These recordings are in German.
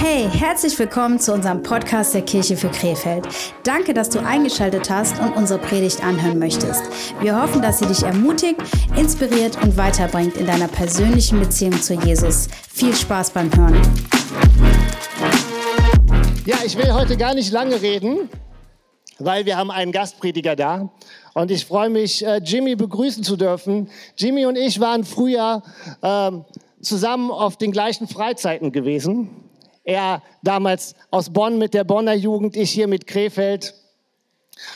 Hey, herzlich willkommen zu unserem Podcast der Kirche für Krefeld. Danke, dass du eingeschaltet hast und unsere Predigt anhören möchtest. Wir hoffen, dass sie dich ermutigt, inspiriert und weiterbringt in deiner persönlichen Beziehung zu Jesus. Viel Spaß beim Hören. Ja, ich will heute gar nicht lange reden, weil wir haben einen Gastprediger da. Und ich freue mich, äh, Jimmy begrüßen zu dürfen. Jimmy und ich waren früher ähm, zusammen auf den gleichen Freizeiten gewesen. Er damals aus Bonn mit der Bonner Jugend, ich hier mit Krefeld.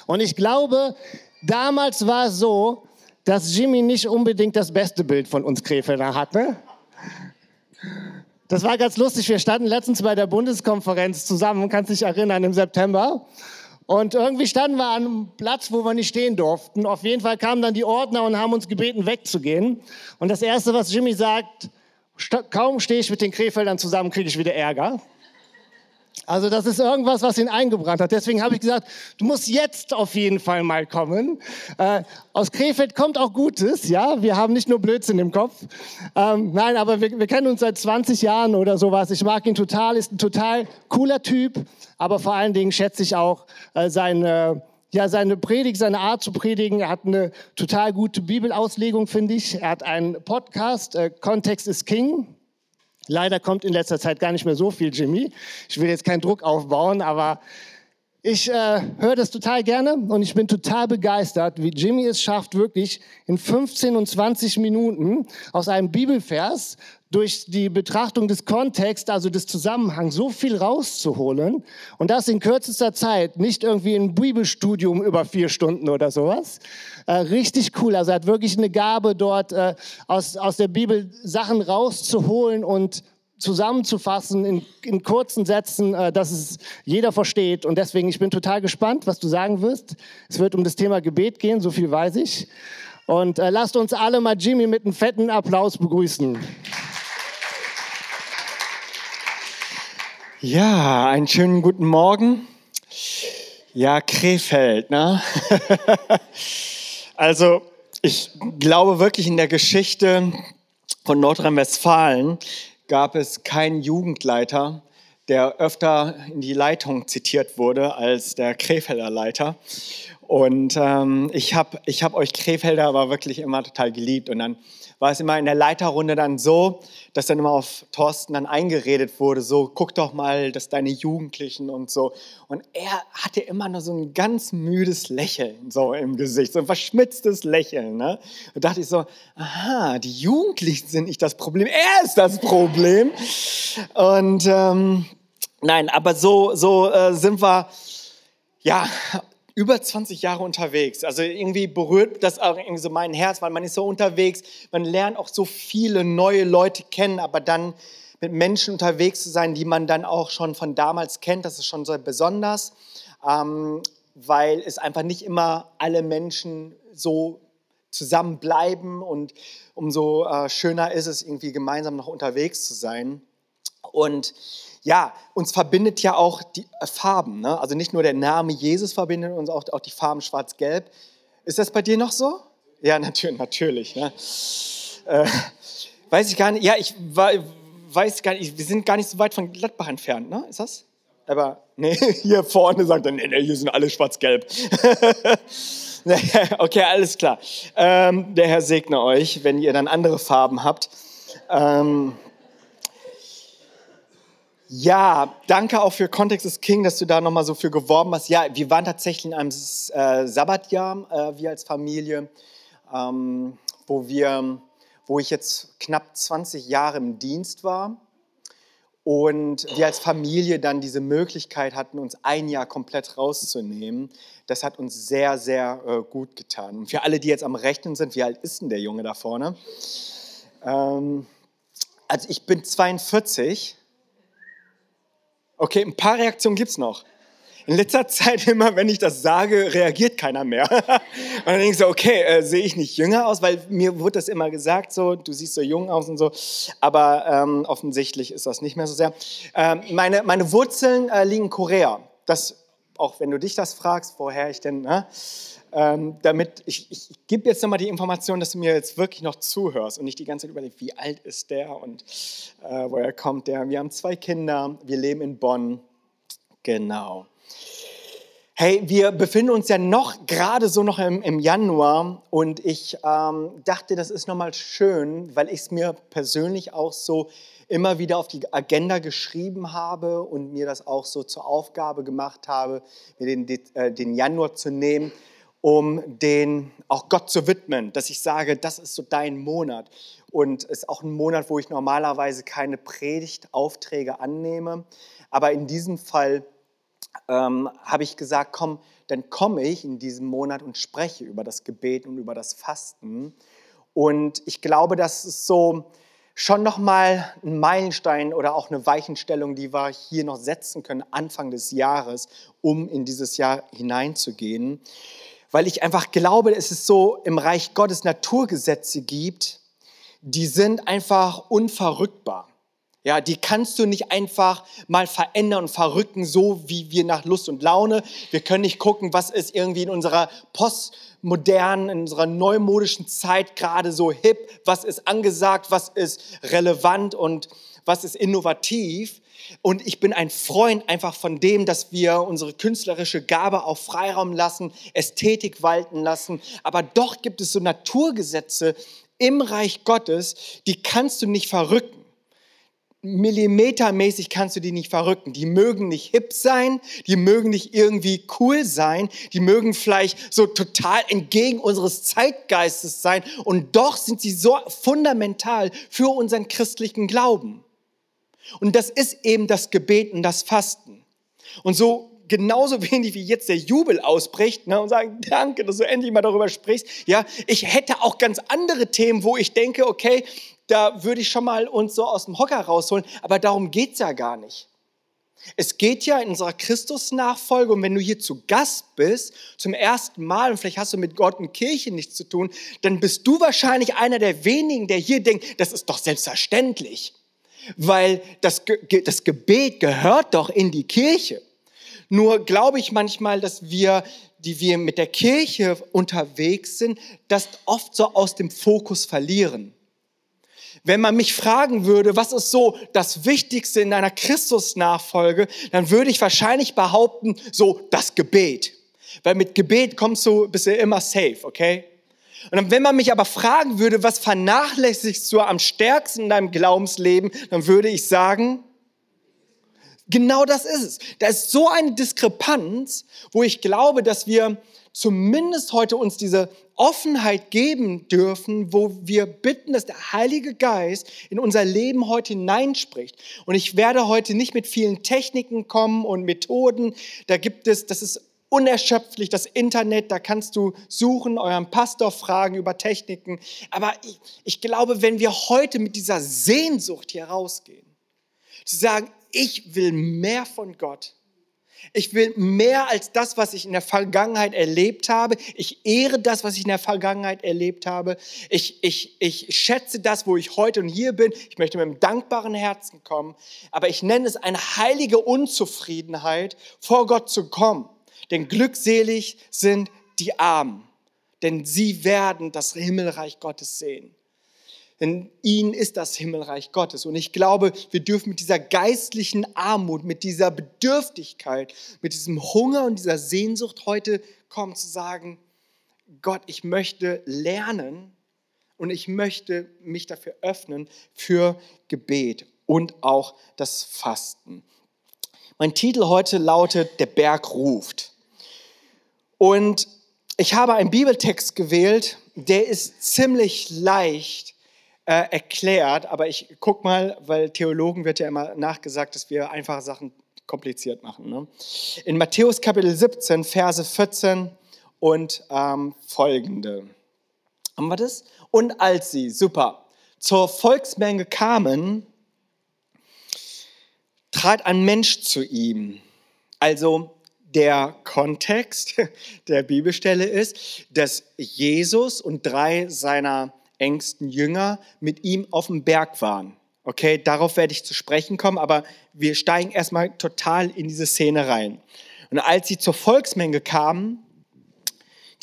Und ich glaube, damals war es so, dass Jimmy nicht unbedingt das beste Bild von uns Krefelder hatte. Das war ganz lustig. Wir standen letztens bei der Bundeskonferenz zusammen, kannst dich erinnern, im September. Und irgendwie standen wir an einem Platz, wo wir nicht stehen durften. Auf jeden Fall kamen dann die Ordner und haben uns gebeten, wegzugehen. Und das Erste, was Jimmy sagt, kaum stehe ich mit den Krefeldern zusammen, kriege ich wieder Ärger. Also das ist irgendwas, was ihn eingebrannt hat. Deswegen habe ich gesagt, du musst jetzt auf jeden Fall mal kommen. Äh, aus Krefeld kommt auch Gutes, ja. Wir haben nicht nur Blödsinn im Kopf. Ähm, nein, aber wir, wir, kennen uns seit 20 Jahren oder sowas. Ich mag ihn total, ist ein total cooler Typ. Aber vor allen Dingen schätze ich auch äh, seine ja, seine Predigt, seine Art zu predigen. Er hat eine total gute Bibelauslegung, finde ich. Er hat einen Podcast, äh, Kontext ist King. Leider kommt in letzter Zeit gar nicht mehr so viel, Jimmy. Ich will jetzt keinen Druck aufbauen, aber ich äh, höre das total gerne und ich bin total begeistert, wie Jimmy es schafft, wirklich in 15 und 20 Minuten aus einem Bibelvers durch die Betrachtung des Kontexts, also des Zusammenhangs, so viel rauszuholen und das in kürzester Zeit, nicht irgendwie ein Bibelstudium über vier Stunden oder sowas. Äh, richtig cool. Also er hat wirklich eine Gabe dort äh, aus, aus der Bibel Sachen rauszuholen und zusammenzufassen in, in kurzen Sätzen, äh, dass es jeder versteht. Und deswegen, ich bin total gespannt, was du sagen wirst. Es wird um das Thema Gebet gehen, so viel weiß ich. Und äh, lasst uns alle mal Jimmy mit einem fetten Applaus begrüßen. Ja, einen schönen guten Morgen. Ja, Krefeld, ne? also, ich glaube wirklich in der Geschichte von Nordrhein-Westfalen gab es keinen Jugendleiter, der öfter in die Leitung zitiert wurde als der Krefelder Leiter. Und ähm, ich habe ich hab euch Krefelder aber wirklich immer total geliebt. Und dann war es immer in der Leiterrunde dann so, dass dann immer auf Thorsten dann eingeredet wurde, so guck doch mal, dass deine Jugendlichen und so. Und er hatte immer nur so ein ganz müdes Lächeln so im Gesicht, so ein verschmitztes Lächeln. Ne? Und dachte ich so, aha, die Jugendlichen sind nicht das Problem, er ist das Problem. Und ähm, nein, aber so, so äh, sind wir, ja, über 20 Jahre unterwegs. Also irgendwie berührt das auch irgendwie so mein Herz, weil man ist so unterwegs, man lernt auch so viele neue Leute kennen, aber dann mit Menschen unterwegs zu sein, die man dann auch schon von damals kennt, das ist schon sehr besonders, ähm, weil es einfach nicht immer alle Menschen so zusammenbleiben und umso äh, schöner ist es irgendwie gemeinsam noch unterwegs zu sein. Und ja, uns verbindet ja auch die äh, Farben. Ne? Also nicht nur der Name Jesus verbindet uns, auch, auch die Farben schwarz-gelb. Ist das bei dir noch so? Ja, natürlich. natürlich ne? äh, weiß ich gar nicht. Ja, ich weiß gar nicht. Wir sind gar nicht so weit von Gladbach entfernt, ne? Ist das? Aber nee, hier vorne sagt er, nee, nee, hier sind alle schwarz-gelb. okay, alles klar. Ähm, der Herr segne euch, wenn ihr dann andere Farben habt. Ähm, ja, danke auch für Kontext ist King, dass du da nochmal so für geworben hast. Ja, wir waren tatsächlich in einem äh, Sabbatjahr, äh, wir als Familie, ähm, wo, wir, wo ich jetzt knapp 20 Jahre im Dienst war und wir als Familie dann diese Möglichkeit hatten, uns ein Jahr komplett rauszunehmen. Das hat uns sehr, sehr äh, gut getan. Und für alle, die jetzt am Rechnen sind, wie alt ist denn der Junge da vorne? Ähm, also ich bin 42 Okay, ein paar Reaktionen gibt es noch. In letzter Zeit immer, wenn ich das sage, reagiert keiner mehr. Und dann denke ich so, okay, äh, sehe ich nicht jünger aus, weil mir wurde das immer gesagt, so, du siehst so jung aus und so. Aber ähm, offensichtlich ist das nicht mehr so sehr. Ähm, meine, meine Wurzeln äh, liegen in Korea. Das, auch wenn du dich das fragst, woher ich denn, ne? Ähm, damit ich, ich, ich gebe jetzt nochmal die Information, dass du mir jetzt wirklich noch zuhörst und nicht die ganze Zeit überlegst, wie alt ist der und äh, woher kommt der. Wir haben zwei Kinder, wir leben in Bonn. Genau. Hey, wir befinden uns ja noch gerade so noch im, im Januar und ich ähm, dachte, das ist nochmal schön, weil ich es mir persönlich auch so immer wieder auf die Agenda geschrieben habe und mir das auch so zur Aufgabe gemacht habe, mir den, äh, den Januar zu nehmen, um den auch Gott zu widmen, dass ich sage, das ist so dein Monat und es ist auch ein Monat, wo ich normalerweise keine Predigtaufträge annehme, aber in diesem Fall ähm, habe ich gesagt, komm, dann komme ich in diesem Monat und spreche über das Gebet und über das Fasten. Und ich glaube, das ist so schon nochmal ein Meilenstein oder auch eine Weichenstellung, die wir hier noch setzen können, Anfang des Jahres, um in dieses Jahr hineinzugehen. Weil ich einfach glaube, dass es so im Reich Gottes Naturgesetze gibt, die sind einfach unverrückbar. Ja, die kannst du nicht einfach mal verändern und verrücken, so wie wir nach Lust und Laune. Wir können nicht gucken, was ist irgendwie in unserer postmodernen, in unserer neumodischen Zeit gerade so hip, was ist angesagt, was ist relevant und was ist innovativ. Und ich bin ein Freund einfach von dem, dass wir unsere künstlerische Gabe auf Freiraum lassen, Ästhetik walten lassen. Aber doch gibt es so Naturgesetze im Reich Gottes, die kannst du nicht verrücken millimetermäßig kannst du die nicht verrücken. Die mögen nicht hip sein, die mögen nicht irgendwie cool sein, die mögen vielleicht so total entgegen unseres Zeitgeistes sein und doch sind sie so fundamental für unseren christlichen Glauben. Und das ist eben das Gebet und das Fasten. Und so genauso wenig wie jetzt der Jubel ausbricht ne, und sagen, danke, dass du endlich mal darüber sprichst. Ja, ich hätte auch ganz andere Themen, wo ich denke, okay, da würde ich schon mal uns so aus dem Hocker rausholen, aber darum geht es ja gar nicht. Es geht ja in unserer Christusnachfolge und wenn du hier zu Gast bist, zum ersten Mal und vielleicht hast du mit Gott und Kirche nichts zu tun, dann bist du wahrscheinlich einer der wenigen, der hier denkt, das ist doch selbstverständlich, weil das, Ge das Gebet gehört doch in die Kirche. Nur glaube ich manchmal, dass wir, die wir mit der Kirche unterwegs sind, das oft so aus dem Fokus verlieren. Wenn man mich fragen würde, was ist so das Wichtigste in deiner Christusnachfolge, dann würde ich wahrscheinlich behaupten, so das Gebet. Weil mit Gebet kommst du, bist du immer safe, okay? Und wenn man mich aber fragen würde, was vernachlässigst du am stärksten in deinem Glaubensleben, dann würde ich sagen, genau das ist es. Da ist so eine Diskrepanz, wo ich glaube, dass wir zumindest heute uns diese Offenheit geben dürfen, wo wir bitten, dass der Heilige Geist in unser Leben heute hineinspricht. Und ich werde heute nicht mit vielen Techniken kommen und Methoden. Da gibt es, das ist unerschöpflich, das Internet, da kannst du suchen, euren Pastor fragen über Techniken. Aber ich, ich glaube, wenn wir heute mit dieser Sehnsucht hier rausgehen, zu sagen, ich will mehr von Gott, ich will mehr als das, was ich in der Vergangenheit erlebt habe. Ich ehre das, was ich in der Vergangenheit erlebt habe. Ich, ich, ich schätze das, wo ich heute und hier bin. Ich möchte mit einem dankbaren Herzen kommen. Aber ich nenne es eine heilige Unzufriedenheit, vor Gott zu kommen. Denn glückselig sind die Armen, denn sie werden das Himmelreich Gottes sehen. Denn ihnen ist das Himmelreich Gottes. Und ich glaube, wir dürfen mit dieser geistlichen Armut, mit dieser Bedürftigkeit, mit diesem Hunger und dieser Sehnsucht heute kommen zu sagen, Gott, ich möchte lernen und ich möchte mich dafür öffnen für Gebet und auch das Fasten. Mein Titel heute lautet Der Berg ruft. Und ich habe einen Bibeltext gewählt, der ist ziemlich leicht äh, erklärt, aber ich guck mal, weil Theologen wird ja immer nachgesagt, dass wir einfache Sachen kompliziert machen. Ne? In Matthäus Kapitel 17, Verse 14 und ähm, folgende. Haben wir das? Und als sie, super, zur Volksmenge kamen, trat ein Mensch zu ihm. Also der Kontext der Bibelstelle ist, dass Jesus und drei seiner engsten Jünger mit ihm auf dem Berg waren. Okay, darauf werde ich zu sprechen kommen, aber wir steigen erstmal total in diese Szene rein. Und als sie zur Volksmenge kamen,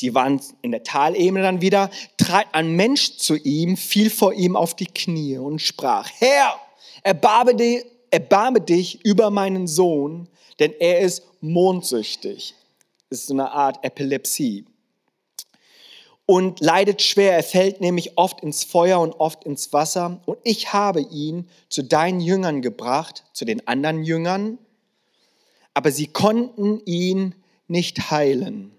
die waren in der Talebene dann wieder, trat ein Mensch zu ihm, fiel vor ihm auf die Knie und sprach, Herr, erbarme erbarme dich über meinen Sohn, denn er ist mondsüchtig. Das ist so eine Art Epilepsie. Und leidet schwer. Er fällt nämlich oft ins Feuer und oft ins Wasser. Und ich habe ihn zu deinen Jüngern gebracht, zu den anderen Jüngern, aber sie konnten ihn nicht heilen.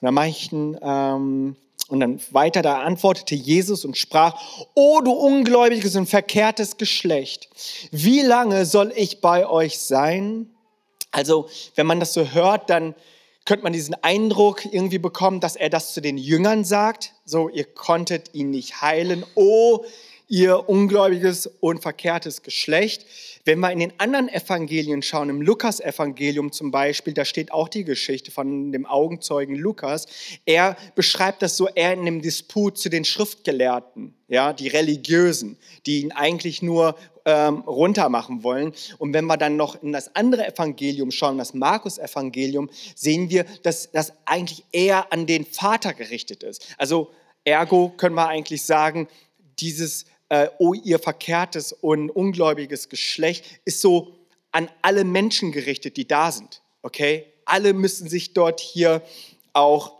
Und dann mache ich einen, ähm, und dann weiter, da antwortete Jesus und sprach, O du ungläubiges und verkehrtes Geschlecht, wie lange soll ich bei euch sein? Also, wenn man das so hört, dann könnte man diesen Eindruck irgendwie bekommen, dass er das zu den Jüngern sagt. So, ihr konntet ihn nicht heilen. O ihr ungläubiges und verkehrtes Geschlecht. Wenn wir in den anderen Evangelien schauen, im Lukas-Evangelium zum Beispiel, da steht auch die Geschichte von dem Augenzeugen Lukas. Er beschreibt das so eher in einem Disput zu den Schriftgelehrten, ja, die Religiösen, die ihn eigentlich nur ähm, runtermachen wollen. Und wenn wir dann noch in das andere Evangelium schauen, das Markus-Evangelium, sehen wir, dass das eigentlich eher an den Vater gerichtet ist. Also ergo können wir eigentlich sagen, dieses äh, oh ihr verkehrtes und ungläubiges Geschlecht, ist so an alle Menschen gerichtet, die da sind. Okay? Alle müssen sich dort hier auch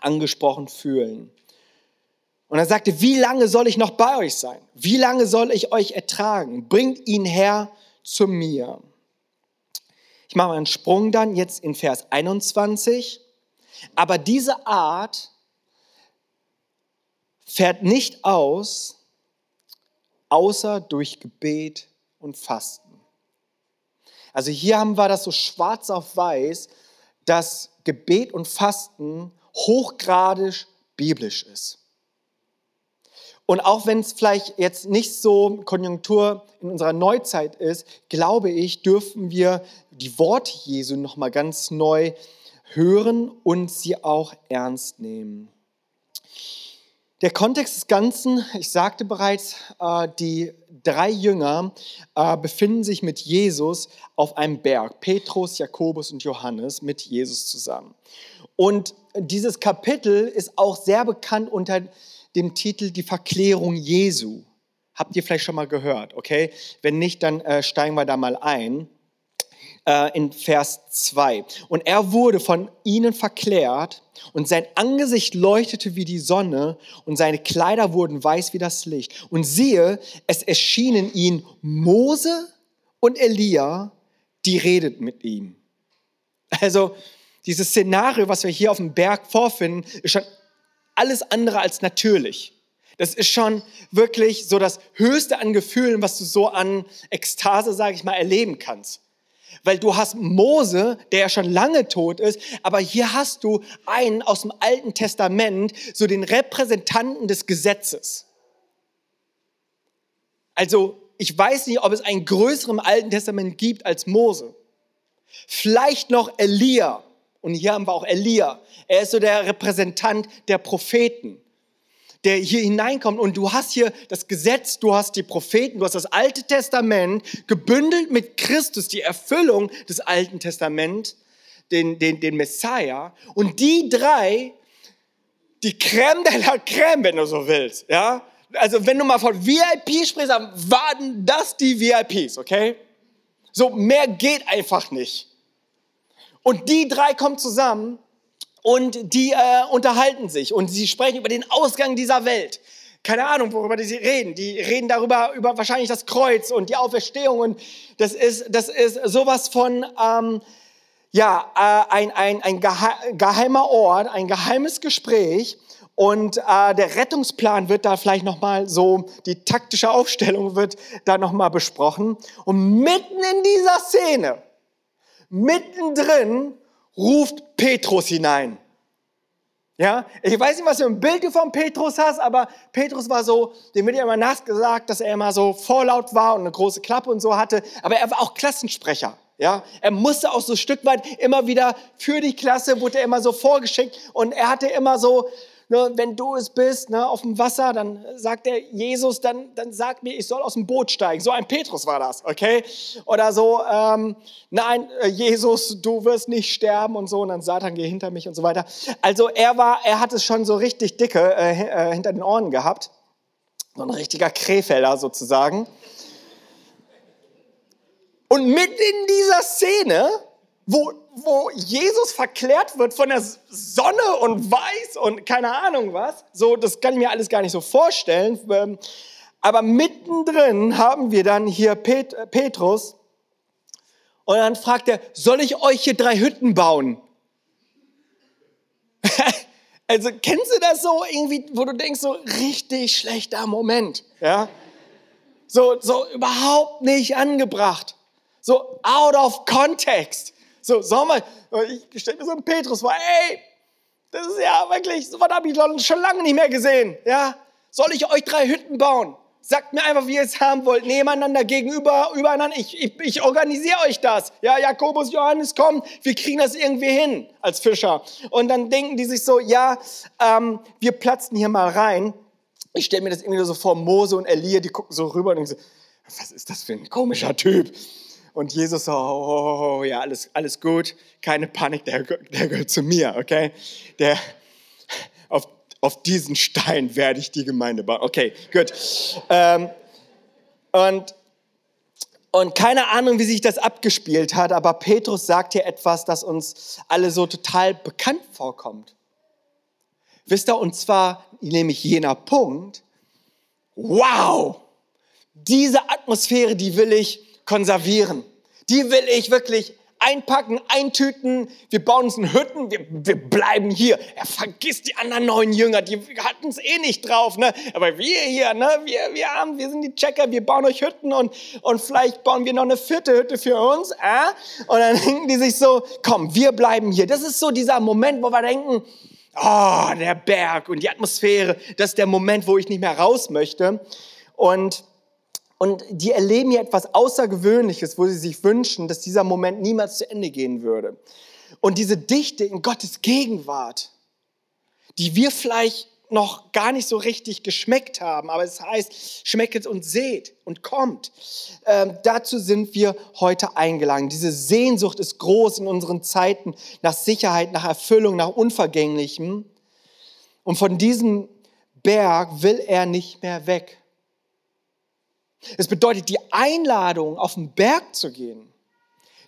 angesprochen fühlen. Und er sagte, wie lange soll ich noch bei euch sein? Wie lange soll ich euch ertragen? Bringt ihn her zu mir. Ich mache einen Sprung dann jetzt in Vers 21. Aber diese Art fährt nicht aus, außer durch Gebet und Fasten. Also hier haben wir das so schwarz auf weiß, dass Gebet und Fasten hochgradig biblisch ist. Und auch wenn es vielleicht jetzt nicht so Konjunktur in unserer Neuzeit ist, glaube ich, dürfen wir die Worte Jesu noch mal ganz neu hören und sie auch ernst nehmen. Der Kontext des Ganzen, ich sagte bereits, äh, die drei Jünger äh, befinden sich mit Jesus auf einem Berg. Petrus, Jakobus und Johannes mit Jesus zusammen. Und dieses Kapitel ist auch sehr bekannt unter dem Titel Die Verklärung Jesu. Habt ihr vielleicht schon mal gehört, okay? Wenn nicht, dann äh, steigen wir da mal ein in Vers 2. Und er wurde von ihnen verklärt und sein Angesicht leuchtete wie die Sonne und seine Kleider wurden weiß wie das Licht. Und siehe, es erschienen ihn Mose und Elia, die redet mit ihm. Also dieses Szenario, was wir hier auf dem Berg vorfinden, ist schon alles andere als natürlich. Das ist schon wirklich so das Höchste an Gefühlen, was du so an Ekstase, sage ich mal, erleben kannst. Weil du hast Mose, der ja schon lange tot ist, aber hier hast du einen aus dem Alten Testament, so den Repräsentanten des Gesetzes. Also ich weiß nicht, ob es einen größeren Alten Testament gibt als Mose. Vielleicht noch Elia. Und hier haben wir auch Elia. Er ist so der Repräsentant der Propheten der hier hineinkommt. Und du hast hier das Gesetz, du hast die Propheten, du hast das Alte Testament gebündelt mit Christus, die Erfüllung des Alten Testaments, den, den, den Messiah. Und die drei, die Crème de la Crème, wenn du so willst, ja. Also wenn du mal von VIP sprichst, dann waren das die VIPs, okay? So mehr geht einfach nicht. Und die drei kommen zusammen und die äh, unterhalten sich und sie sprechen über den Ausgang dieser Welt. Keine Ahnung, worüber sie reden. Die reden darüber, über wahrscheinlich das Kreuz und die Auferstehung. Und das ist, das ist sowas von, ähm, ja, äh, ein, ein, ein geheimer Ort, ein geheimes Gespräch. Und äh, der Rettungsplan wird da vielleicht nochmal so, die taktische Aufstellung wird da nochmal besprochen. Und mitten in dieser Szene, mittendrin, ruft Petrus hinein. Ja, ich weiß nicht, was für ein Bild du von Petrus hast, aber Petrus war so, dem wird ja immer nachgesagt, dass er immer so vorlaut war und eine große Klappe und so hatte, aber er war auch Klassensprecher. Ja, er musste auch so ein Stück weit immer wieder für die Klasse, wurde er immer so vorgeschickt und er hatte immer so, ne, wenn du es bist, ne, auf dem Wasser, dann sagt der Jesus, dann, dann sagt mir, ich soll aus dem Boot steigen. So ein Petrus war das, okay? Oder so, ähm, nein, äh, Jesus, du wirst nicht sterben und so, und dann Satan, geh hinter mich und so weiter. Also er war, er hat es schon so richtig dicke äh, äh hinter den Ohren gehabt. So ein richtiger Krefelder sozusagen. Und mitten in dieser Szene, wo, wo Jesus verklärt wird von der Sonne und weiß und keine Ahnung was, so, das kann ich mir alles gar nicht so vorstellen. Ähm, aber mittendrin haben wir dann hier Pet Petrus und dann fragt er, soll ich euch hier drei Hütten bauen? Also kennst du das so irgendwie, wo du denkst, so richtig schlechter Moment, ja? So, so überhaupt nicht angebracht. So out of context. So, sag mal, ich stelle mir so einen Petrus vor, ey, das ist ja wirklich, so was habe ich schon lange nicht mehr gesehen, ja? Soll ich euch drei Hütten bauen? Sagt mir einfach, wie ihr es haben wollt. Nebeneinander, gegenüber, übereinander. Ich, ich, ich organisiere euch das. Ja, Jakobus, Johannes, kommen. Wir kriegen das irgendwie hin als Fischer. Und dann denken die sich so, ja, ähm, wir platzen hier mal rein. Ich stelle mir das irgendwie so vor, Mose und Elia, die gucken so rüber und denken so, was ist das für ein komischer Typ? Und Jesus so, oh, oh, oh, ja, alles, alles gut, keine Panik, der, der gehört zu mir, okay? Der, auf auf diesen Stein werde ich die Gemeinde bauen. Okay, gut. Ähm, und, und keine Ahnung, wie sich das abgespielt hat, aber Petrus sagt hier etwas, das uns alle so total bekannt vorkommt. Wisst ihr, und zwar nämlich jener Punkt, wow, diese Atmosphäre, die will ich konservieren. Die will ich wirklich einpacken, eintüten, wir bauen uns in Hütten, wir, wir bleiben hier. Er vergisst die anderen neuen Jünger, die hatten es eh nicht drauf, ne? Aber wir hier, ne? Wir, wir haben, wir sind die Checker, wir bauen euch Hütten und, und vielleicht bauen wir noch eine vierte Hütte für uns, äh? Und dann denken die sich so, komm, wir bleiben hier. Das ist so dieser Moment, wo wir denken, oh, der Berg und die Atmosphäre, das ist der Moment, wo ich nicht mehr raus möchte. Und und die erleben hier etwas Außergewöhnliches, wo sie sich wünschen, dass dieser Moment niemals zu Ende gehen würde. Und diese Dichte in Gottes Gegenwart, die wir vielleicht noch gar nicht so richtig geschmeckt haben, aber es heißt, schmecket und seht und kommt. Ähm, dazu sind wir heute eingeladen. Diese Sehnsucht ist groß in unseren Zeiten nach Sicherheit, nach Erfüllung, nach Unvergänglichem. Und von diesem Berg will er nicht mehr weg. Es bedeutet, die Einladung, auf den Berg zu gehen,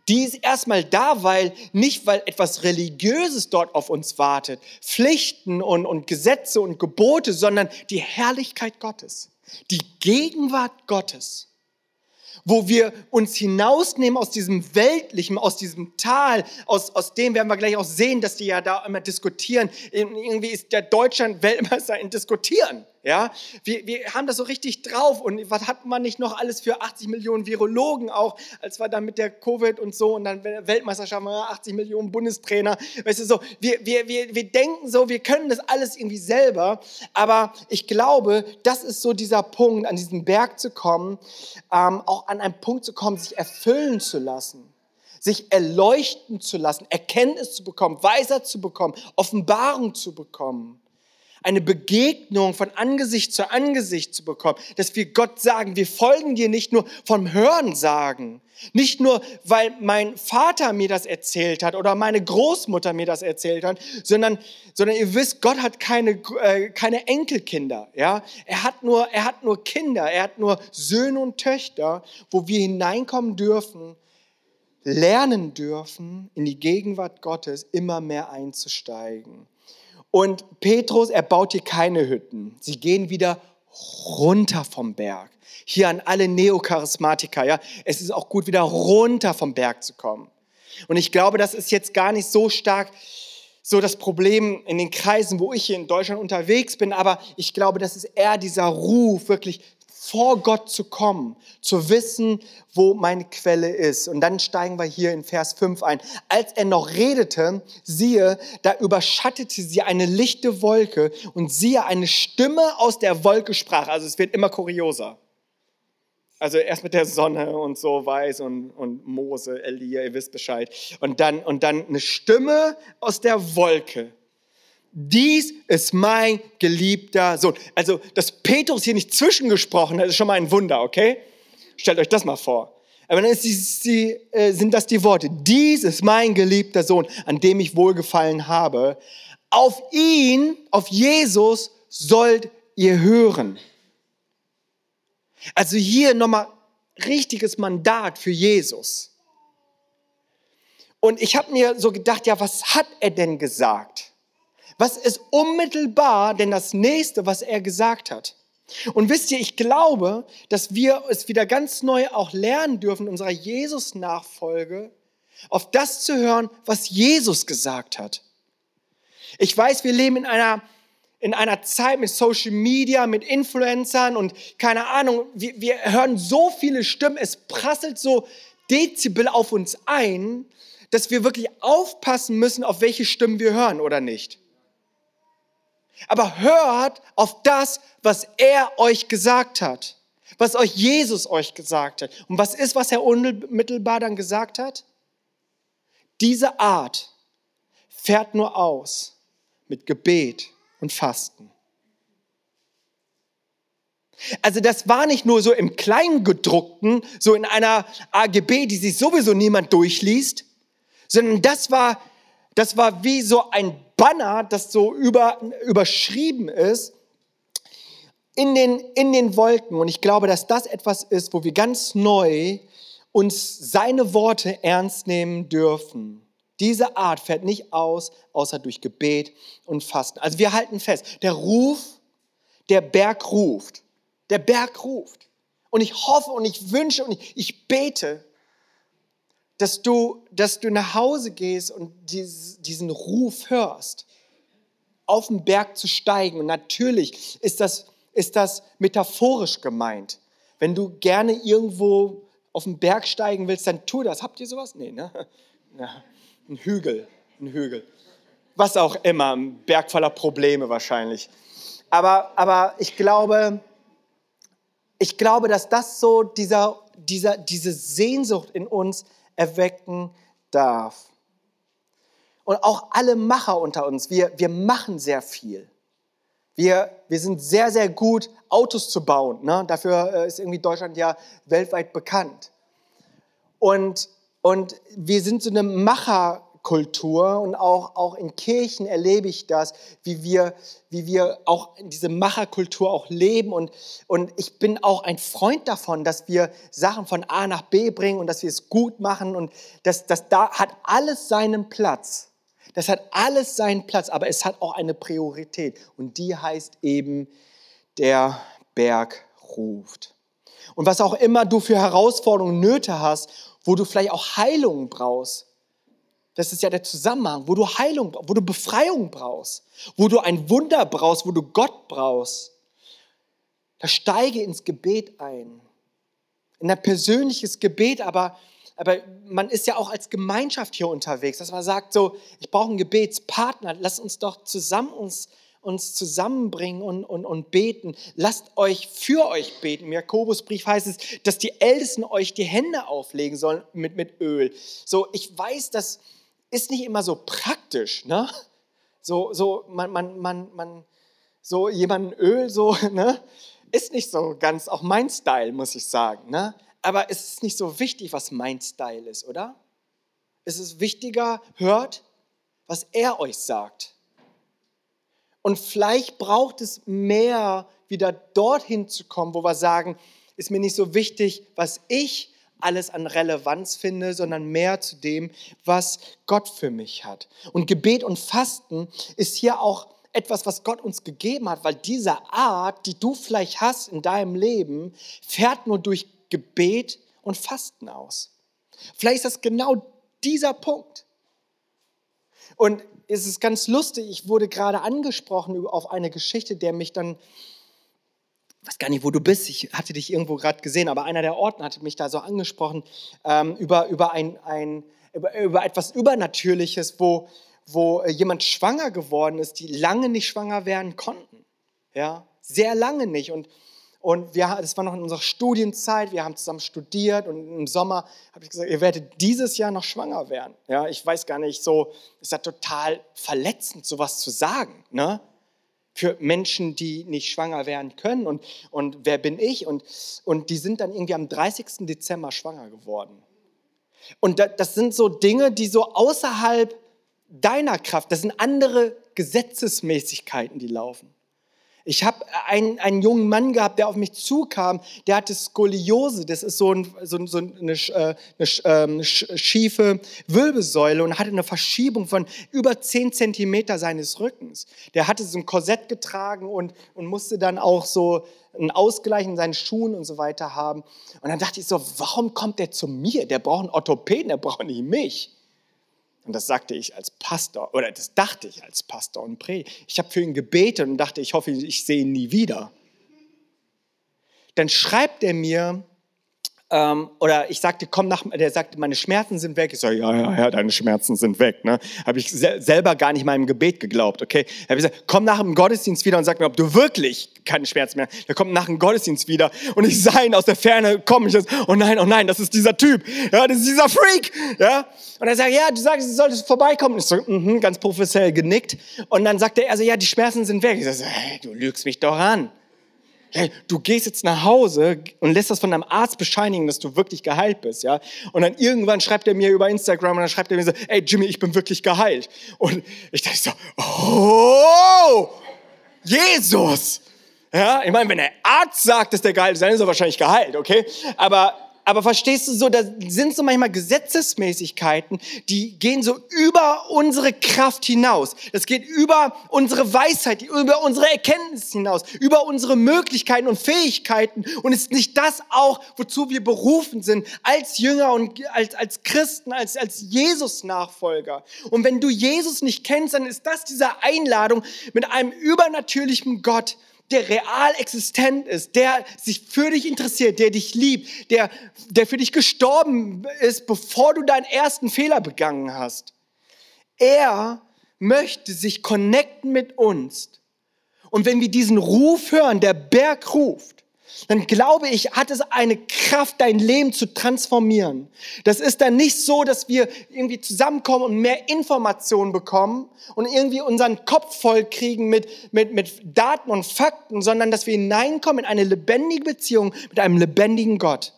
die ist erstmal da, weil nicht, weil etwas Religiöses dort auf uns wartet, Pflichten und, und Gesetze und Gebote, sondern die Herrlichkeit Gottes, die Gegenwart Gottes wo wir uns hinausnehmen aus diesem Weltlichen, aus diesem Tal, aus, aus dem werden wir gleich auch sehen, dass die ja da immer diskutieren. Irgendwie ist der Deutschland Weltmeister in Diskutieren. Ja, wir, wir haben das so richtig drauf. Und was hat man nicht noch alles für 80 Millionen Virologen auch, als wir dann mit der Covid und so und dann Weltmeisterschaft 80 Millionen Bundestrainer, weißt du so, wir, wir, wir, wir denken so, wir können das alles irgendwie selber, aber ich glaube, das ist so dieser Punkt, an diesen Berg zu kommen, ähm, auch an einen Punkt zu kommen, sich erfüllen zu lassen. Sich erleuchten zu lassen, Erkenntnis zu bekommen, Weisheit zu bekommen, Offenbarung zu bekommen eine Begegnung von Angesicht zu Angesicht zu bekommen, dass wir Gott sagen, wir folgen dir nicht nur vom Hören sagen, nicht nur, weil mein Vater mir das erzählt hat oder meine Großmutter mir das erzählt hat, sondern, sondern ihr wisst, Gott hat keine, äh, keine Enkelkinder. Ja? Er, hat nur, er hat nur Kinder, er hat nur Söhne und Töchter, wo wir hineinkommen dürfen, lernen dürfen, in die Gegenwart Gottes immer mehr einzusteigen. Und Petrus, er baut hier keine Hütten. Sie gehen wieder runter vom Berg. Hier an alle Neocharismatiker, ja. Es ist auch gut, wieder runter vom Berg zu kommen. Und ich glaube, das ist jetzt gar nicht so stark so das Problem in den Kreisen, wo ich hier in Deutschland unterwegs bin, aber ich glaube, das ist eher dieser Ruf, wirklich vor Gott zu kommen, zu wissen, wo meine Quelle ist. Und dann steigen wir hier in Vers 5 ein. Als er noch redete, siehe, da überschattete sie eine lichte Wolke und siehe, eine Stimme aus der Wolke sprach. Also es wird immer kurioser. Also erst mit der Sonne und so weiß und, und Mose, Elia, ihr wisst Bescheid. Und dann, und dann eine Stimme aus der Wolke dies ist mein geliebter Sohn. Also, dass Petrus hier nicht zwischengesprochen hat, ist schon mal ein Wunder, okay? Stellt euch das mal vor. Aber dann die, äh, sind das die Worte. Dies ist mein geliebter Sohn, an dem ich wohlgefallen habe. Auf ihn, auf Jesus sollt ihr hören. Also hier nochmal richtiges Mandat für Jesus. Und ich habe mir so gedacht, ja, was hat er denn gesagt? Was ist unmittelbar denn das nächste, was er gesagt hat? Und wisst ihr, ich glaube, dass wir es wieder ganz neu auch lernen dürfen in unserer Jesus-Nachfolge, auf das zu hören, was Jesus gesagt hat. Ich weiß, wir leben in einer, in einer Zeit mit Social Media, mit Influencern und keine Ahnung, wir, wir hören so viele Stimmen, es prasselt so Dezibel auf uns ein, dass wir wirklich aufpassen müssen, auf welche Stimmen wir hören oder nicht. Aber hört auf das, was er euch gesagt hat, was euch Jesus euch gesagt hat. Und was ist, was er unmittelbar dann gesagt hat? Diese Art fährt nur aus mit Gebet und Fasten. Also das war nicht nur so im Kleingedruckten, so in einer AGB, die sich sowieso niemand durchliest, sondern das war, das war wie so ein Banner, das so über, überschrieben ist in den, in den Wolken. Und ich glaube, dass das etwas ist, wo wir ganz neu uns seine Worte ernst nehmen dürfen. Diese Art fährt nicht aus, außer durch Gebet und Fasten. Also wir halten fest, der Ruf, der Berg ruft. Der Berg ruft. Und ich hoffe und ich wünsche und ich, ich bete, dass du, dass du nach Hause gehst und diesen Ruf hörst, auf den Berg zu steigen. Und natürlich ist das, ist das metaphorisch gemeint. Wenn du gerne irgendwo auf den Berg steigen willst, dann tu das. Habt ihr sowas? Nee, ne? Ja, ein Hügel, ein Hügel. Was auch immer, ein Berg voller Probleme wahrscheinlich. Aber, aber ich glaube, ich glaube, dass das so dieser, dieser, diese Sehnsucht in uns erwecken darf. Und auch alle Macher unter uns, wir, wir machen sehr viel. Wir, wir sind sehr, sehr gut, Autos zu bauen. Ne? Dafür äh, ist irgendwie Deutschland ja weltweit bekannt. Und, und wir sind so eine Macher, Kultur und auch, auch in Kirchen erlebe ich das, wie wir, wie wir auch diese Macherkultur auch leben. Und, und ich bin auch ein Freund davon, dass wir Sachen von A nach B bringen und dass wir es gut machen. Und das, das da hat alles seinen Platz. Das hat alles seinen Platz, aber es hat auch eine Priorität. Und die heißt eben, der Berg ruft. Und was auch immer du für Herausforderungen, Nöte hast, wo du vielleicht auch Heilung brauchst, das ist ja der Zusammenhang, wo du Heilung, wo du Befreiung brauchst, wo du ein Wunder brauchst, wo du Gott brauchst. Da steige ins Gebet ein. In ein persönliches Gebet, aber, aber man ist ja auch als Gemeinschaft hier unterwegs, dass man sagt so, ich brauche einen Gebetspartner, lass uns doch zusammen uns, uns zusammenbringen und, und, und beten. Lasst euch für euch beten. Im Jakobusbrief heißt es, dass die Ältesten euch die Hände auflegen sollen mit, mit Öl. So, ich weiß, dass, ist nicht immer so praktisch, ne? So, so, man, man, man, man, so jemanden Öl, so, ne? Ist nicht so ganz auch mein Style, muss ich sagen, ne? Aber es ist nicht so wichtig, was mein Style ist, oder? Es ist wichtiger, hört, was er euch sagt. Und vielleicht braucht es mehr, wieder dorthin zu kommen, wo wir sagen, ist mir nicht so wichtig, was ich alles an Relevanz finde, sondern mehr zu dem, was Gott für mich hat. Und Gebet und Fasten ist hier auch etwas, was Gott uns gegeben hat, weil diese Art, die du vielleicht hast in deinem Leben, fährt nur durch Gebet und Fasten aus. Vielleicht ist das genau dieser Punkt. Und es ist ganz lustig, ich wurde gerade angesprochen auf eine Geschichte, der mich dann weiß gar nicht, wo du bist. Ich hatte dich irgendwo gerade gesehen, aber einer der Orten hatte mich da so angesprochen ähm, über, über, ein, ein, über, über etwas Übernatürliches, wo, wo jemand schwanger geworden ist, die lange nicht schwanger werden konnten. Ja, sehr lange nicht. Und, Und wir, das war noch in unserer Studienzeit, wir haben zusammen studiert und im Sommer habe ich gesagt, ihr werdet dieses Jahr noch schwanger werden. Ja, ich weiß gar nicht, so ist ja total verletzend, sowas zu sagen. Ne? Für Menschen, die nicht schwanger werden können. Und, und wer bin ich? Und, und die sind dann irgendwie am 30. Dezember schwanger geworden. Und das sind so Dinge, die so außerhalb deiner Kraft, das sind andere Gesetzesmäßigkeiten, die laufen. Ich habe einen, einen jungen Mann gehabt, der auf mich zukam, der hatte Skoliose, das ist so, ein, so, so eine, äh, eine ähm, schiefe Wirbelsäule und hatte eine Verschiebung von über 10 Zentimeter seines Rückens. Der hatte so ein Korsett getragen und, und musste dann auch so einen Ausgleich in seinen Schuhen und so weiter haben. Und dann dachte ich so, warum kommt der zu mir? Der braucht einen Orthopäden, der braucht nicht mich. Und das sagte ich als Pastor, oder das dachte ich als Pastor und Predigt. Ich habe für ihn gebetet und dachte, ich hoffe, ich sehe ihn nie wieder. Dann schreibt er mir, ähm, oder ich sagte, komm nach, der sagte, meine Schmerzen sind weg. Ich sage, ja, ja, ja, deine Schmerzen sind weg. Ne? Habe ich se selber gar nicht meinem Gebet geglaubt, okay? Habe ich gesagt, komm nach dem Gottesdienst wieder und sag mir, ob du wirklich keine Schmerzen mehr hast. Der kommt nach dem Gottesdienst wieder und ich sah ihn aus der Ferne kommen. Ich so, oh nein, oh nein, das ist dieser Typ. Ja, das ist dieser Freak. Ja? Und er sagt, ja, du sagst, du solltest vorbeikommen. Ich so, mm ganz professionell genickt. Und dann sagte er, also ja, die Schmerzen sind weg. Ich so, hey, du lügst mich doch an hey, du gehst jetzt nach Hause und lässt das von deinem Arzt bescheinigen, dass du wirklich geheilt bist, ja? Und dann irgendwann schreibt er mir über Instagram und dann schreibt er mir so, ey Jimmy, ich bin wirklich geheilt. Und ich dachte so, oh, Jesus. Ja, ich meine, wenn der Arzt sagt, dass der geheilt ist, dann ist er wahrscheinlich geheilt, okay? Aber aber verstehst du so, da sind so manchmal Gesetzesmäßigkeiten, die gehen so über unsere Kraft hinaus. Das geht über unsere Weisheit, über unsere Erkenntnis hinaus, über unsere Möglichkeiten und Fähigkeiten. Und ist nicht das auch, wozu wir berufen sind, als Jünger und als, als Christen, als, als Jesus-Nachfolger? Und wenn du Jesus nicht kennst, dann ist das diese Einladung mit einem übernatürlichen Gott, der real existent ist, der sich für dich interessiert, der dich liebt, der, der für dich gestorben ist, bevor du deinen ersten Fehler begangen hast. Er möchte sich connecten mit uns. Und wenn wir diesen Ruf hören, der Berg ruft, dann glaube ich, hat es eine Kraft, dein Leben zu transformieren. Das ist dann nicht so, dass wir irgendwie zusammenkommen und mehr Informationen bekommen und irgendwie unseren Kopf voll kriegen mit, mit, mit Daten und Fakten, sondern dass wir hineinkommen in eine lebendige Beziehung mit einem lebendigen Gott.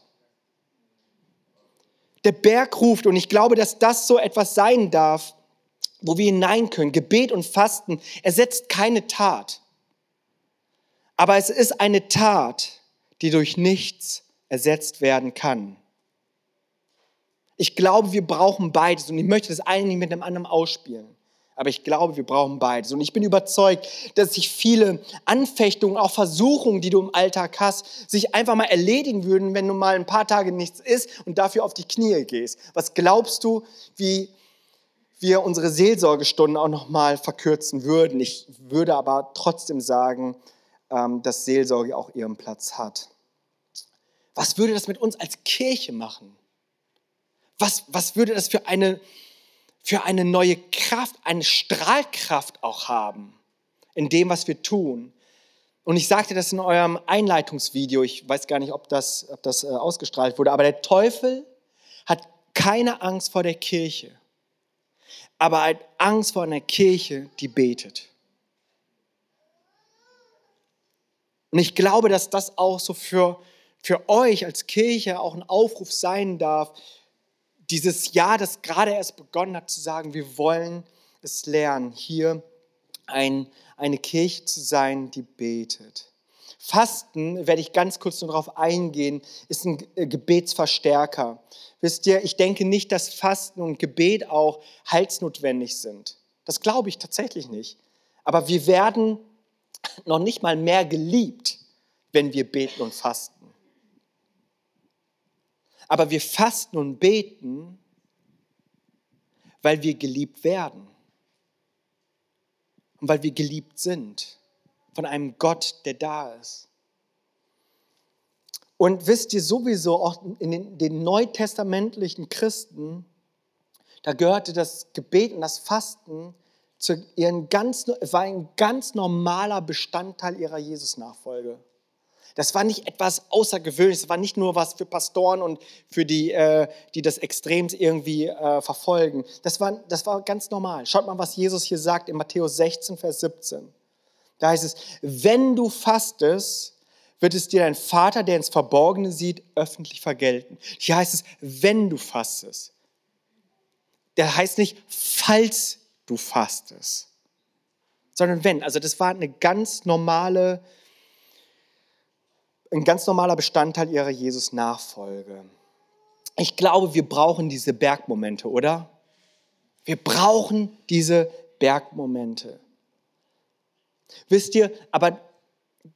Der Berg ruft und ich glaube, dass das so etwas sein darf, wo wir hinein können. Gebet und Fasten ersetzt keine Tat. Aber es ist eine Tat, die durch nichts ersetzt werden kann. Ich glaube, wir brauchen beides und ich möchte das eine nicht mit dem anderen ausspielen. Aber ich glaube, wir brauchen beides. Und ich bin überzeugt, dass sich viele Anfechtungen, auch Versuchungen, die du im Alltag hast, sich einfach mal erledigen würden, wenn du mal ein paar Tage nichts isst und dafür auf die Knie gehst. Was glaubst du, wie wir unsere Seelsorgestunden auch noch mal verkürzen würden? Ich würde aber trotzdem sagen, dass Seelsorge auch ihren Platz hat. Was würde das mit uns als Kirche machen? Was, was würde das für eine, für eine neue Kraft, eine Strahlkraft auch haben in dem, was wir tun? Und ich sagte das in eurem Einleitungsvideo, ich weiß gar nicht, ob das, ob das äh, ausgestrahlt wurde, aber der Teufel hat keine Angst vor der Kirche, aber er hat Angst vor einer Kirche, die betet. Und ich glaube, dass das auch so für, für euch als Kirche auch ein Aufruf sein darf, dieses Jahr, das gerade erst begonnen hat, zu sagen, wir wollen es lernen, hier ein, eine Kirche zu sein, die betet. Fasten, werde ich ganz kurz nur darauf eingehen, ist ein Gebetsverstärker. Wisst ihr, ich denke nicht, dass Fasten und Gebet auch heilsnotwendig sind. Das glaube ich tatsächlich nicht. Aber wir werden noch nicht mal mehr geliebt, wenn wir beten und fasten. Aber wir fasten und beten, weil wir geliebt werden und weil wir geliebt sind von einem Gott, der da ist. Und wisst ihr sowieso, auch in den, den neutestamentlichen Christen, da gehörte das Gebet und das Fasten zu ihren ganz, war ein ganz normaler Bestandteil ihrer Jesus-Nachfolge. Das war nicht etwas Außergewöhnliches, das war nicht nur was für Pastoren und für die, äh, die das extrem irgendwie äh, verfolgen. Das war, das war ganz normal. Schaut mal, was Jesus hier sagt in Matthäus 16, Vers 17. Da heißt es, wenn du fastest, wird es dir dein Vater, der ins Verborgene sieht, öffentlich vergelten. Hier heißt es, wenn du fastest. Der heißt nicht, falls du fastest, sondern wenn. Also das war eine ganz normale ein ganz normaler Bestandteil ihrer Jesus-Nachfolge. Ich glaube, wir brauchen diese Bergmomente, oder? Wir brauchen diese Bergmomente. Wisst ihr, aber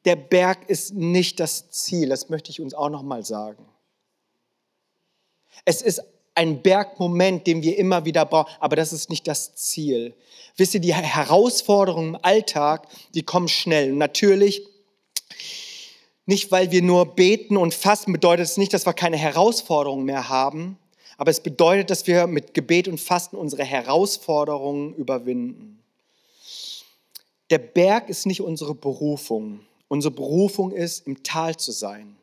der Berg ist nicht das Ziel, das möchte ich uns auch noch mal sagen. Es ist ein Bergmoment, den wir immer wieder brauchen, aber das ist nicht das Ziel. Wisst ihr, die Herausforderungen im Alltag, die kommen schnell. Und natürlich nicht, weil wir nur beten und fasten, bedeutet es nicht, dass wir keine Herausforderungen mehr haben, aber es bedeutet, dass wir mit Gebet und Fasten unsere Herausforderungen überwinden. Der Berg ist nicht unsere Berufung. Unsere Berufung ist, im Tal zu sein,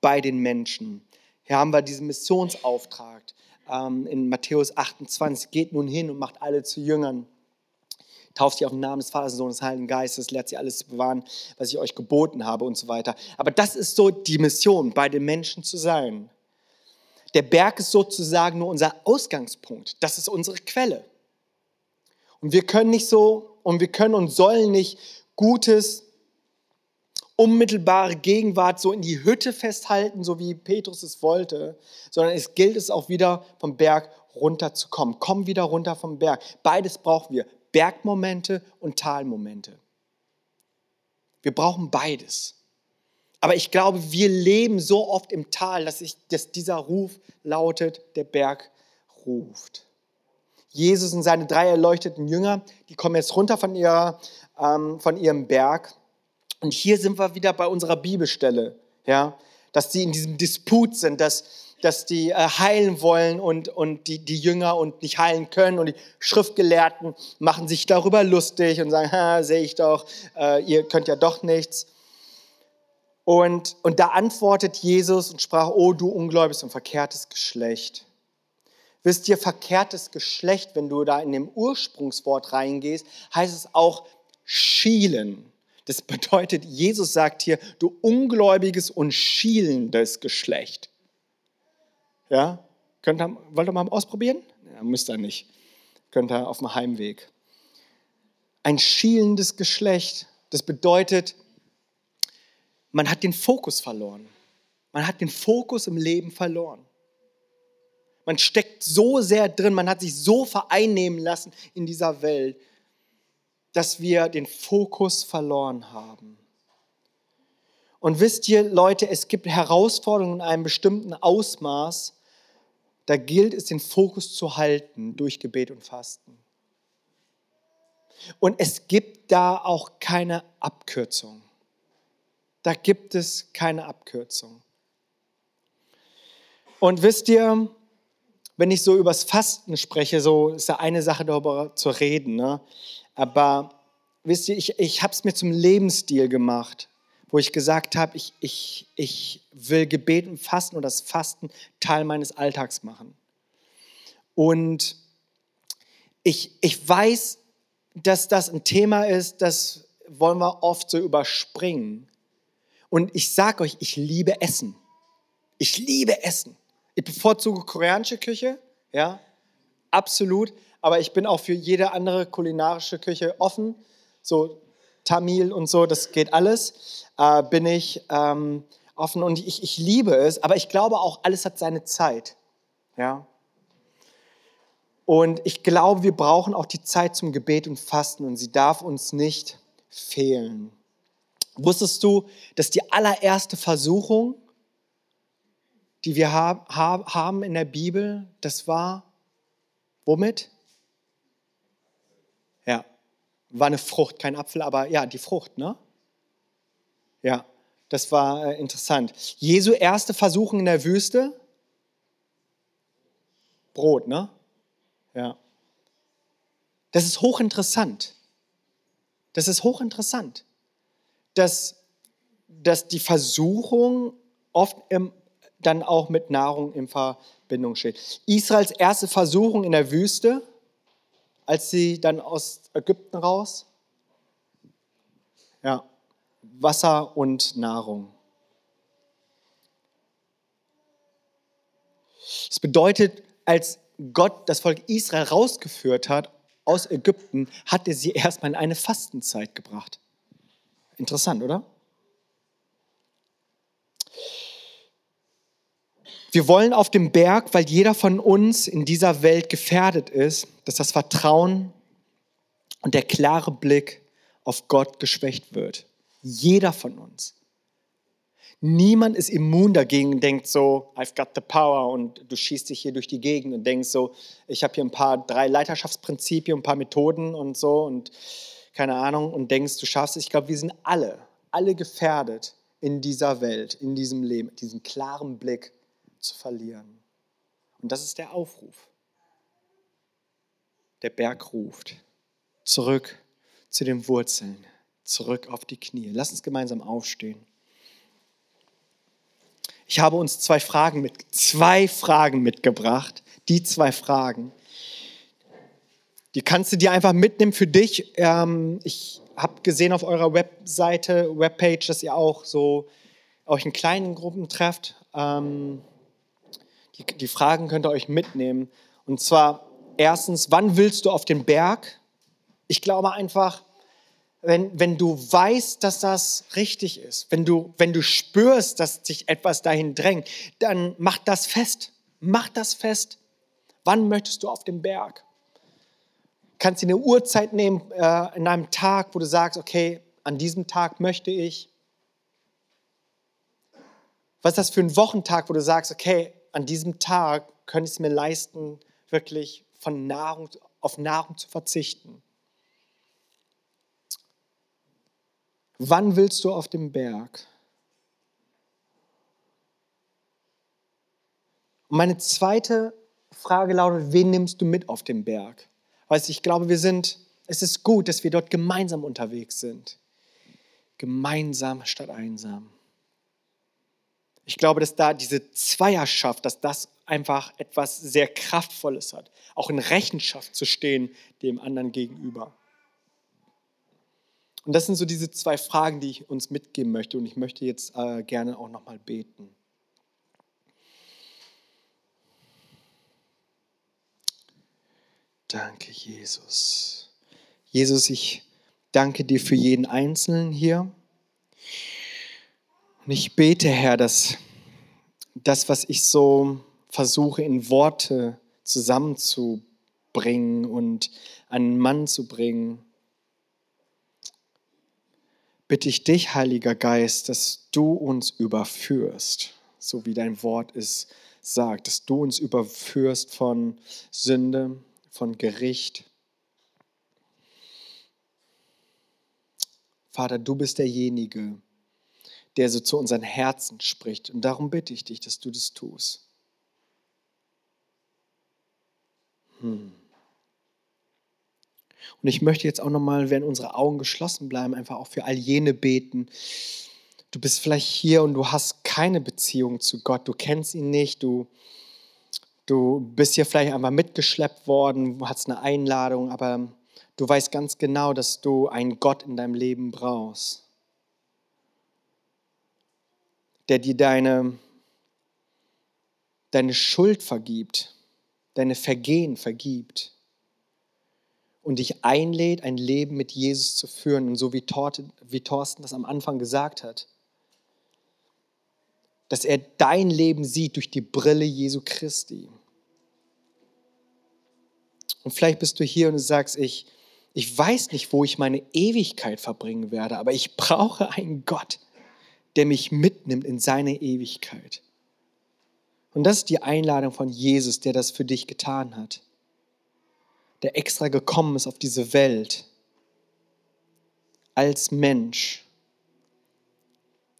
bei den Menschen. Hier haben wir diesen Missionsauftrag ähm, in Matthäus 28. Geht nun hin und macht alle zu Jüngern tauft sie auf den Namen des Vaters, des Sohnes, des Heiligen Geistes, lehrt sie alles zu bewahren, was ich euch geboten habe und so weiter. Aber das ist so die Mission, bei den Menschen zu sein. Der Berg ist sozusagen nur unser Ausgangspunkt. Das ist unsere Quelle. Und wir können nicht so, und wir können und sollen nicht Gutes, unmittelbare Gegenwart so in die Hütte festhalten, so wie Petrus es wollte, sondern es gilt es auch wieder vom Berg runterzukommen. Komm wieder runter vom Berg. Beides brauchen wir. Bergmomente und Talmomente. Wir brauchen beides. Aber ich glaube, wir leben so oft im Tal, dass, ich, dass dieser Ruf lautet, der Berg ruft. Jesus und seine drei erleuchteten Jünger, die kommen jetzt runter von, ihrer, ähm, von ihrem Berg. Und hier sind wir wieder bei unserer Bibelstelle, ja, dass sie in diesem Disput sind, dass dass die äh, heilen wollen und, und die, die Jünger und nicht heilen können. Und die Schriftgelehrten machen sich darüber lustig und sagen, sehe ich doch, äh, ihr könnt ja doch nichts. Und, und da antwortet Jesus und sprach, oh du ungläubiges und verkehrtes Geschlecht. Wisst ihr, verkehrtes Geschlecht, wenn du da in dem Ursprungswort reingehst, heißt es auch schielen. Das bedeutet, Jesus sagt hier, du ungläubiges und schielendes Geschlecht. Ja? Könnt ihr, wollt ihr mal ausprobieren? Ja, müsst ihr nicht. Könnt ihr auf dem Heimweg. Ein schielendes Geschlecht, das bedeutet, man hat den Fokus verloren. Man hat den Fokus im Leben verloren. Man steckt so sehr drin, man hat sich so vereinnehmen lassen in dieser Welt, dass wir den Fokus verloren haben. Und wisst ihr, Leute, es gibt Herausforderungen in einem bestimmten Ausmaß, da gilt es, den Fokus zu halten durch Gebet und Fasten. Und es gibt da auch keine Abkürzung. Da gibt es keine Abkürzung. Und wisst ihr, wenn ich so übers Fasten spreche, so ist ja eine Sache darüber zu reden, ne? Aber wisst ihr, ich, ich habe es mir zum Lebensstil gemacht wo ich gesagt habe, ich, ich, ich will Gebet und Fasten und das Fasten Teil meines Alltags machen. Und ich, ich weiß, dass das ein Thema ist, das wollen wir oft so überspringen. Und ich sage euch, ich liebe Essen. Ich liebe Essen. Ich bevorzuge koreanische Küche, ja, absolut. Aber ich bin auch für jede andere kulinarische Küche offen. So Tamil und so, das geht alles, äh, bin ich ähm, offen und ich, ich liebe es, aber ich glaube auch, alles hat seine Zeit. Ja? Und ich glaube, wir brauchen auch die Zeit zum Gebet und Fasten und sie darf uns nicht fehlen. Wusstest du, dass die allererste Versuchung, die wir haben in der Bibel, das war womit? Ja, war eine Frucht, kein Apfel, aber ja, die Frucht, ne? Ja, das war äh, interessant. Jesu erste Versuchung in der Wüste? Brot, ne? Ja. Das ist hochinteressant. Das ist hochinteressant, dass dass die Versuchung oft im, dann auch mit Nahrung in Verbindung steht. Israels erste Versuchung in der Wüste, als sie dann aus Ägypten raus, ja, Wasser und Nahrung. Das bedeutet, als Gott das Volk Israel rausgeführt hat aus Ägypten, hat er sie erstmal in eine Fastenzeit gebracht. Interessant, oder? Wir wollen auf dem Berg, weil jeder von uns in dieser Welt gefährdet ist, dass das Vertrauen und der klare Blick auf Gott geschwächt wird. Jeder von uns. Niemand ist immun dagegen und denkt so, I've got the power und du schießt dich hier durch die Gegend und denkst so, ich habe hier ein paar, drei Leiterschaftsprinzipien, ein paar Methoden und so und keine Ahnung und denkst, du schaffst es. Ich glaube, wir sind alle, alle gefährdet in dieser Welt, in diesem Leben, diesen klaren Blick zu verlieren. Und das ist der Aufruf. Der Berg ruft. Zurück zu den Wurzeln, zurück auf die Knie. Lass uns gemeinsam aufstehen. Ich habe uns zwei Fragen mit, zwei Fragen mitgebracht. Die zwei Fragen. Die kannst du dir einfach mitnehmen für dich. Ähm, ich habe gesehen auf eurer Webseite, Webpage, dass ihr auch so euch in kleinen Gruppen trefft. Ähm, die, die Fragen könnt ihr euch mitnehmen. Und zwar erstens, wann willst du auf den Berg? Ich glaube einfach, wenn, wenn du weißt, dass das richtig ist, wenn du, wenn du spürst, dass sich etwas dahin drängt, dann mach das fest. Mach das fest. Wann möchtest du auf den Berg? Kannst du eine Uhrzeit nehmen äh, in einem Tag, wo du sagst, okay, an diesem Tag möchte ich. Was ist das für ein Wochentag, wo du sagst, okay, an diesem Tag könnte ich es mir leisten, wirklich von Nahrung, auf Nahrung zu verzichten? Wann willst du auf dem Berg? Und meine zweite Frage lautet, wen nimmst du mit auf dem Berg? Weißt ich glaube, wir sind, es ist gut, dass wir dort gemeinsam unterwegs sind. Gemeinsam statt einsam. Ich glaube, dass da diese Zweierschaft, dass das einfach etwas sehr Kraftvolles hat, auch in Rechenschaft zu stehen dem anderen gegenüber. Und das sind so diese zwei Fragen, die ich uns mitgeben möchte. Und ich möchte jetzt äh, gerne auch nochmal beten. Danke, Jesus. Jesus, ich danke dir für jeden Einzelnen hier. Und ich bete, Herr, dass das, was ich so versuche in Worte zusammenzubringen und einen Mann zu bringen, bitte ich dich, Heiliger Geist, dass du uns überführst, so wie dein Wort es sagt, dass du uns überführst von Sünde, von Gericht. Vater, du bist derjenige, der so zu unseren Herzen spricht. Und darum bitte ich dich, dass du das tust. Hm. Und ich möchte jetzt auch nochmal, wenn unsere Augen geschlossen bleiben, einfach auch für all jene beten. Du bist vielleicht hier und du hast keine Beziehung zu Gott, du kennst ihn nicht, du, du bist hier vielleicht einmal mitgeschleppt worden, hast eine Einladung, aber du weißt ganz genau, dass du einen Gott in deinem Leben brauchst, der dir deine, deine Schuld vergibt, deine Vergehen vergibt und dich einlädt, ein Leben mit Jesus zu führen. Und so wie, Thorsten das am Anfang gesagt hat, dass er dein Leben sieht durch die Brille Jesu Christi. Und vielleicht bist du hier und sagst, ich, ich weiß nicht, wo ich meine Ewigkeit verbringen werde, aber ich brauche einen Gott, der mich mitnimmt in seine Ewigkeit. Und das ist die Einladung von Jesus, der das für dich getan hat der extra gekommen ist auf diese Welt als Mensch,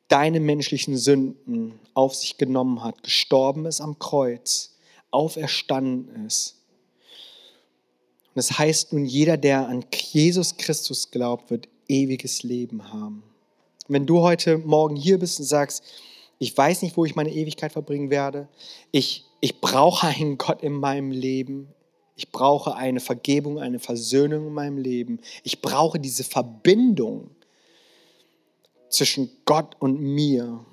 deine menschlichen Sünden auf sich genommen hat, gestorben ist am Kreuz, auferstanden ist. Und es das heißt nun, jeder, der an Jesus Christus glaubt, wird ewiges Leben haben. Wenn du heute Morgen hier bist und sagst, ich weiß nicht, wo ich meine Ewigkeit verbringen werde, ich, ich brauche einen Gott in meinem Leben, ich brauche eine Vergebung, eine Versöhnung in meinem Leben, ich brauche diese Verbindung zwischen Gott und mir.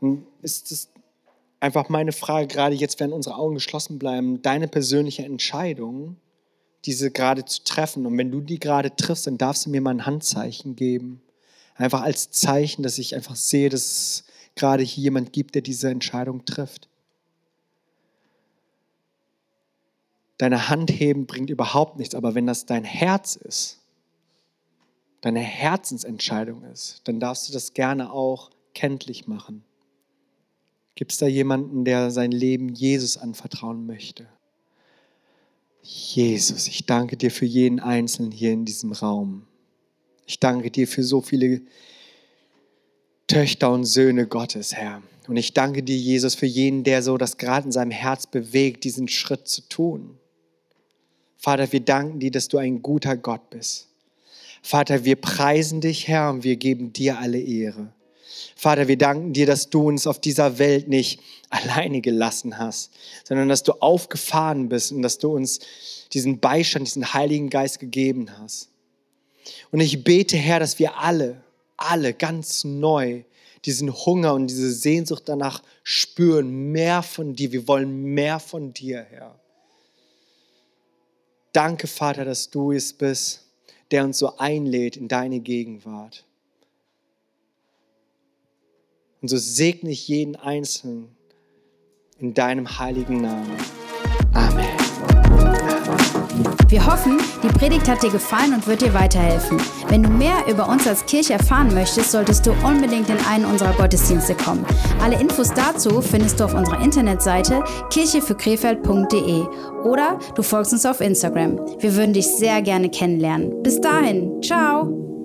Und ist es einfach meine Frage, gerade jetzt, wenn unsere Augen geschlossen bleiben, deine persönliche Entscheidung, diese gerade zu treffen. Und wenn du die gerade triffst, dann darfst du mir mal ein Handzeichen geben. Einfach als Zeichen, dass ich einfach sehe, dass es gerade hier jemand gibt, der diese Entscheidung trifft. Deine Hand heben bringt überhaupt nichts, aber wenn das dein Herz ist, deine Herzensentscheidung ist, dann darfst du das gerne auch kenntlich machen. Gibt es da jemanden, der sein Leben Jesus anvertrauen möchte? Jesus, ich danke dir für jeden Einzelnen hier in diesem Raum. Ich danke dir für so viele Töchter und Söhne Gottes, Herr. Und ich danke dir, Jesus, für jeden, der so das gerade in seinem Herz bewegt, diesen Schritt zu tun. Vater, wir danken dir, dass du ein guter Gott bist. Vater, wir preisen dich, Herr, und wir geben dir alle Ehre. Vater, wir danken dir, dass du uns auf dieser Welt nicht alleine gelassen hast, sondern dass du aufgefahren bist und dass du uns diesen Beistand, diesen Heiligen Geist gegeben hast. Und ich bete, Herr, dass wir alle, alle ganz neu diesen Hunger und diese Sehnsucht danach spüren, mehr von dir. Wir wollen mehr von dir, Herr. Danke, Vater, dass du es bist, der uns so einlädt in deine Gegenwart. Und so segne ich jeden Einzelnen in deinem heiligen Namen. Amen. Wir hoffen, die Predigt hat dir gefallen und wird dir weiterhelfen. Wenn du mehr über uns als Kirche erfahren möchtest, solltest du unbedingt in einen unserer Gottesdienste kommen. Alle Infos dazu findest du auf unserer Internetseite kirchefürkrefeld.de oder du folgst uns auf Instagram. Wir würden dich sehr gerne kennenlernen. Bis dahin, ciao!